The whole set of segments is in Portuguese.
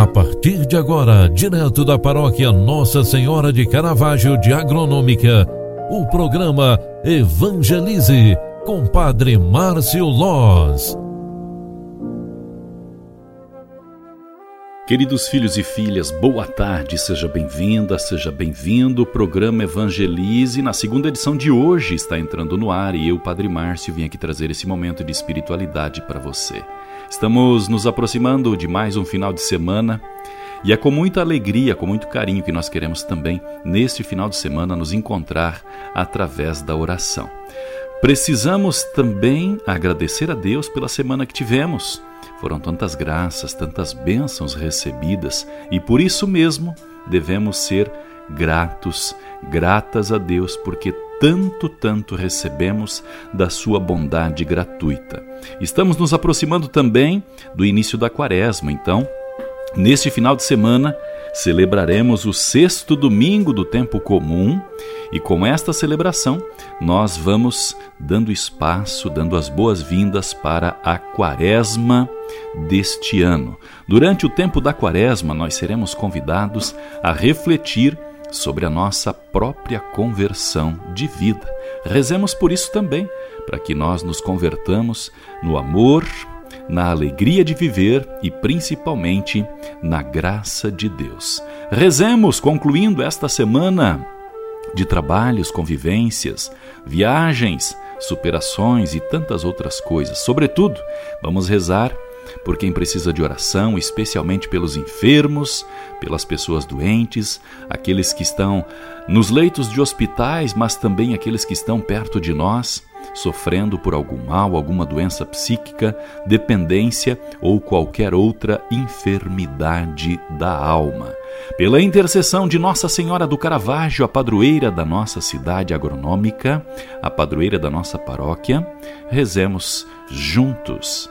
A partir de agora, direto da paróquia Nossa Senhora de Caravaggio de Agronômica, o programa Evangelize com Padre Márcio Loz. Queridos filhos e filhas, boa tarde, seja bem-vinda, seja bem-vindo. O programa Evangelize, na segunda edição de hoje, está entrando no ar e eu, Padre Márcio, vim aqui trazer esse momento de espiritualidade para você. Estamos nos aproximando de mais um final de semana e é com muita alegria, com muito carinho que nós queremos também, neste final de semana, nos encontrar através da oração. Precisamos também agradecer a Deus pela semana que tivemos. Foram tantas graças, tantas bênçãos recebidas e por isso mesmo devemos ser gratos, gratas a Deus, porque tanto, tanto recebemos da sua bondade gratuita. Estamos nos aproximando também do início da quaresma, então, neste final de semana, celebraremos o sexto domingo do tempo comum e com esta celebração nós vamos dando espaço, dando as boas-vindas para a quaresma deste ano. Durante o tempo da quaresma, nós seremos convidados a refletir sobre a nossa própria conversão de vida. Rezemos por isso também, para que nós nos convertamos no amor, na alegria de viver e principalmente na graça de Deus. Rezemos concluindo esta semana de trabalhos, convivências, viagens, superações e tantas outras coisas. Sobretudo, vamos rezar por quem precisa de oração, especialmente pelos enfermos, pelas pessoas doentes, aqueles que estão nos leitos de hospitais, mas também aqueles que estão perto de nós, sofrendo por algum mal, alguma doença psíquica, dependência ou qualquer outra enfermidade da alma. Pela intercessão de Nossa Senhora do Caravaggio, a padroeira da nossa cidade agronômica, a padroeira da nossa paróquia, rezemos juntos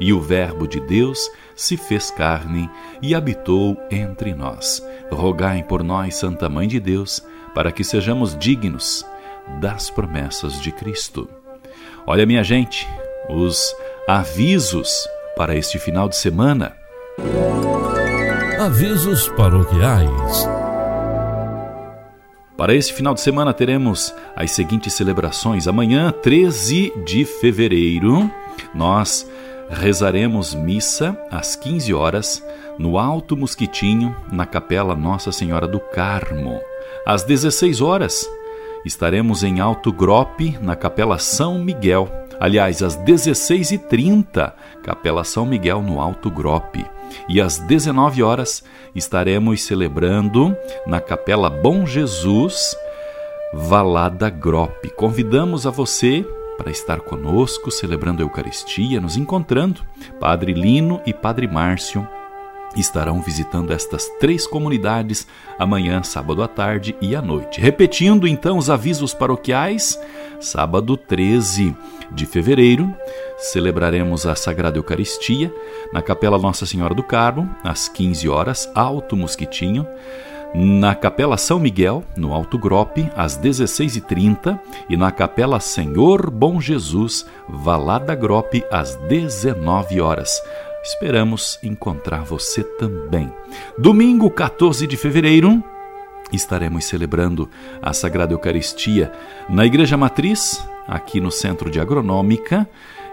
E o Verbo de Deus se fez carne e habitou entre nós. Rogai por nós, Santa Mãe de Deus, para que sejamos dignos das promessas de Cristo. Olha, minha gente, os avisos para este final de semana. Avisos paroquiais. Para esse final de semana teremos as seguintes celebrações. Amanhã, 13 de fevereiro, nós rezaremos missa às 15 horas no Alto Mosquitinho, na Capela Nossa Senhora do Carmo. Às 16 horas, estaremos em Alto Grope, na Capela São Miguel. Aliás, às 16h30, Capela São Miguel, no Alto Grope. E às 19 horas, estaremos celebrando na Capela Bom Jesus, Valada Grope. Convidamos a você para estar conosco, celebrando a Eucaristia, nos encontrando. Padre Lino e Padre Márcio estarão visitando estas três comunidades amanhã, sábado à tarde e à noite. Repetindo então os avisos paroquiais, sábado 13 de fevereiro, celebraremos a Sagrada Eucaristia na Capela Nossa Senhora do Carmo, às 15 horas, Alto Mosquitinho na Capela São Miguel, no Alto Grope, às 16h30 e na Capela Senhor Bom Jesus, Valada Grope, às 19 horas. Esperamos encontrar você também. Domingo 14 de fevereiro, estaremos celebrando a Sagrada Eucaristia na Igreja Matriz, aqui no Centro de Agronômica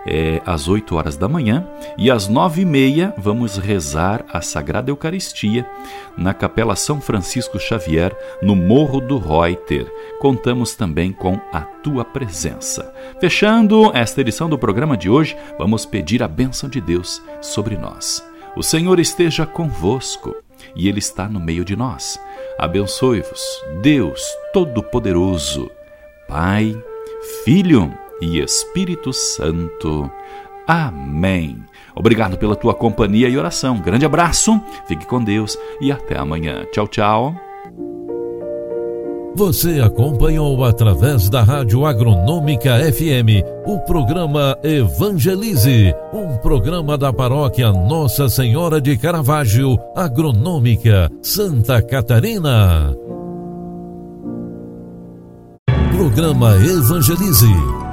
é, às 8 horas da manhã e às 9 e meia vamos rezar a Sagrada Eucaristia na Capela São Francisco Xavier, no Morro do Reuter. Contamos também com a tua presença. Fechando esta edição do programa de hoje, vamos pedir a bênção de Deus sobre nós. O Senhor esteja convosco e Ele está no meio de nós. Abençoe-vos, Deus Todo-Poderoso, Pai, Filho e Espírito Santo. Amém. Obrigado pela tua companhia e oração. Grande abraço, fique com Deus e até amanhã. Tchau, tchau. Você acompanhou através da Rádio Agronômica FM o programa Evangelize, um programa da paróquia Nossa Senhora de Caravaggio, Agronômica, Santa Catarina. Programa Evangelize.